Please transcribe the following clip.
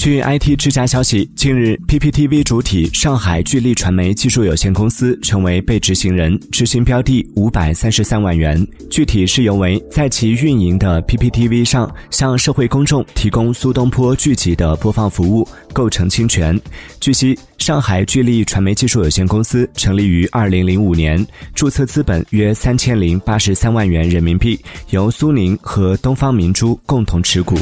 据 it 之家消息近日 pptv 主体上海聚力传媒技术有限公司成为被执行人执行标的五百三十三万元。具体是由为在其运营的 pptv 上向社会公众提供苏东坡剧集的播放服务构成侵权。据悉上海聚力传媒技术有限公司成立于二零零五年注册资本约三千零八十三万元人民币由苏宁和东方明珠共同持股。